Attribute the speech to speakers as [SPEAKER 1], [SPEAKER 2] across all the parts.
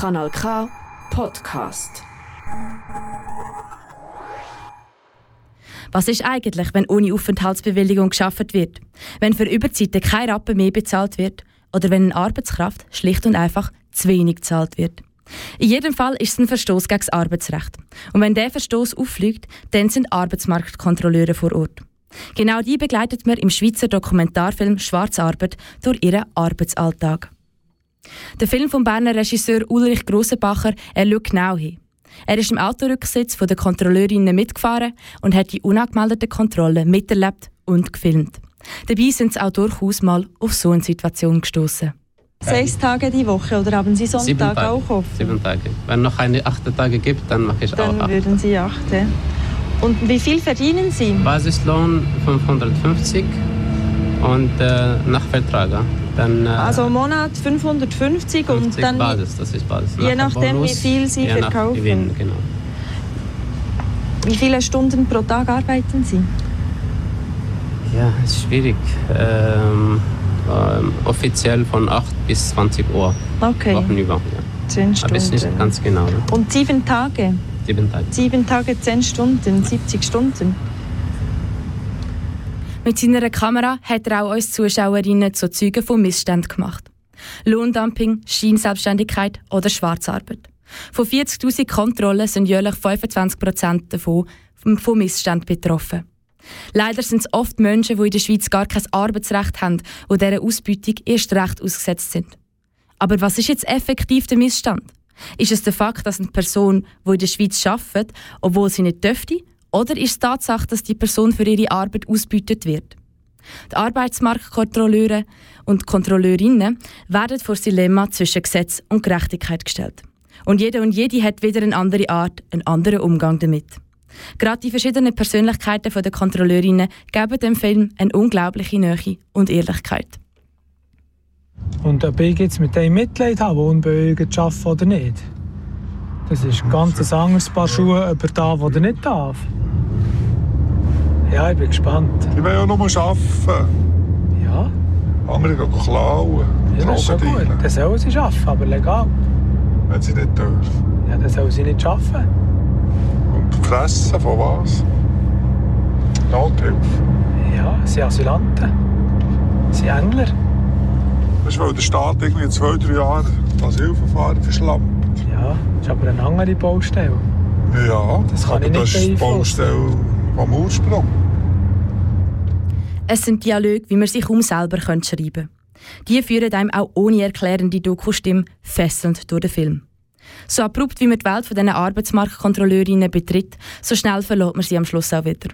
[SPEAKER 1] Kanal K Podcast.
[SPEAKER 2] Was ist eigentlich, wenn ohne Aufenthaltsbewilligung geschafft wird? Wenn für Überzeiten kein Rappen mehr bezahlt wird? Oder wenn eine Arbeitskraft schlicht und einfach zu wenig gezahlt wird? In jedem Fall ist es ein Verstoß gegen das Arbeitsrecht. Und wenn der Verstoß auffliegt, dann sind Arbeitsmarktkontrolleure vor Ort. Genau die begleitet man im Schweizer Dokumentarfilm Schwarzarbeit durch ihren Arbeitsalltag. Der Film vom Berner Regisseur Ulrich Grossenbacher er schaut genau hin. Er ist im Autorücksitz der Kontrolleurinnen mitgefahren und hat die unangemeldeten Kontrollen miterlebt und gefilmt. Dabei sind sie auch durchaus mal auf so eine Situation gestoßen.
[SPEAKER 3] Sechs Tage die Woche oder haben Sie Sonntag auch offen?
[SPEAKER 4] Sieben Tage. Wenn noch eine achte Tage gibt, dann mache ich
[SPEAKER 3] dann
[SPEAKER 4] auch acht.
[SPEAKER 3] würden Sie acht. Ja. Und wie viel verdienen Sie?
[SPEAKER 4] Basislohn 550 und äh, nach Vertrag. Dann, äh,
[SPEAKER 3] Also im Monat 550 und
[SPEAKER 4] 50
[SPEAKER 3] dann
[SPEAKER 4] Basis, das ist Basis.
[SPEAKER 3] je
[SPEAKER 4] Nach
[SPEAKER 3] nachdem,
[SPEAKER 4] Bonus,
[SPEAKER 3] wie viel Sie verkaufen.
[SPEAKER 4] Gewinn, genau.
[SPEAKER 3] wie viele Stunden pro Tag arbeiten Sie?
[SPEAKER 4] Ja, ist schwierig. Ähm, ähm, offiziell von 8 bis 20 Uhr.
[SPEAKER 3] Okay,
[SPEAKER 4] Wochenüber. Ja.
[SPEAKER 3] zehn
[SPEAKER 4] Aber ist nicht
[SPEAKER 3] Stunden.
[SPEAKER 4] ganz genau. Ne?
[SPEAKER 3] Und sieben Tage?
[SPEAKER 4] Sieben Tage.
[SPEAKER 3] Sieben Tage, zehn Stunden, 70 Stunden.
[SPEAKER 2] Mit seiner Kamera hat er auch uns Zuschauerinnen zu Zeugen von Missständen gemacht. Lohndumping, Scheinselbstständigkeit oder Schwarzarbeit. Von 40.000 Kontrollen sind jährlich 25% davon von Missständen betroffen. Leider sind es oft Menschen, die in der Schweiz gar kein Arbeitsrecht haben und dieser Ausbeutung erst recht ausgesetzt sind. Aber was ist jetzt effektiv der Missstand? Ist es der Fakt, dass eine Person, die in der Schweiz arbeitet, obwohl sie nicht dürfte, oder ist es die Tatsache, dass die Person für ihre Arbeit ausbeutet wird? Die Arbeitsmarktkontrolleure und Kontrolleurinnen werden vor das Dilemma zwischen Gesetz und Gerechtigkeit gestellt. Und jeder und jede hat wieder eine andere Art, einen anderen Umgang damit. Gerade die verschiedenen Persönlichkeiten der Kontrolleurinnen geben dem Film eine unglaubliche Nähe und Ehrlichkeit.
[SPEAKER 5] Und ob ich jetzt mit dem Mitleid habe, der unbewilligt arbeiten oder nicht, das ist ein ganz anderes Paar Schuhe, ob er darf oder nicht darf. Ja, ich bin gespannt.
[SPEAKER 6] Ich will ja nur arbeiten.
[SPEAKER 5] Ja,
[SPEAKER 6] Andere gehen klauen.
[SPEAKER 5] ja das ist schon gut. Dann sollen sie arbeiten, aber legal.
[SPEAKER 6] Wenn sie nicht dürfen.
[SPEAKER 5] Ja, dann sollen sie nicht arbeiten.
[SPEAKER 6] Und fressen von was? Nothilfe.
[SPEAKER 5] Ja, sie sind Asylanten. Sie sind Engler.
[SPEAKER 6] Das ist, weil der Staat irgendwie in zwei, drei Jahren das Asylverfahren verschlammt.
[SPEAKER 5] Ja, das ist aber eine andere Baustelle.
[SPEAKER 6] Ja,
[SPEAKER 5] Das kann
[SPEAKER 6] aber
[SPEAKER 5] ich nicht
[SPEAKER 6] das ist die. Baustelle vom Ursprung.
[SPEAKER 2] Es sind Dialoge, wie man sich um selber schreiben könnte. Die führen einem auch ohne erklärende Doku-Stimme fesselnd durch den Film. So abrupt wie man die Welt von diesen Arbeitsmarktkontrolleurinnen betritt, so schnell verlässt man sie am Schluss auch wieder.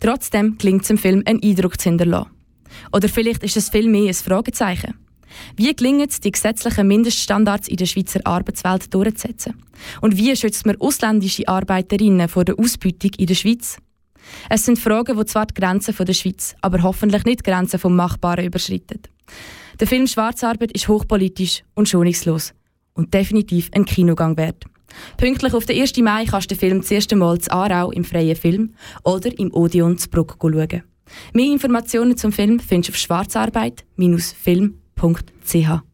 [SPEAKER 2] Trotzdem gelingt es im Film, einen Eindruck zu hinterlassen. Oder vielleicht ist es viel mehr ein Fragezeichen. Wie gelingt es, die gesetzlichen Mindeststandards in der Schweizer Arbeitswelt durchzusetzen? Und wie schützt man ausländische Arbeiterinnen vor der Ausbeutung in der Schweiz? Es sind Fragen, die zwar die Grenzen der Schweiz, aber hoffentlich nicht die Grenzen vom Machbaren überschreiten. Der Film Schwarzarbeit ist hochpolitisch und schonungslos und definitiv ein Kinogang wert. Pünktlich auf den 1. Mai kannst du den Film das erste Mal zu Aarau im freien Film oder im Odeon zu Bruck schauen. Mehr Informationen zum Film findest du auf schwarzarbeit-film.ch.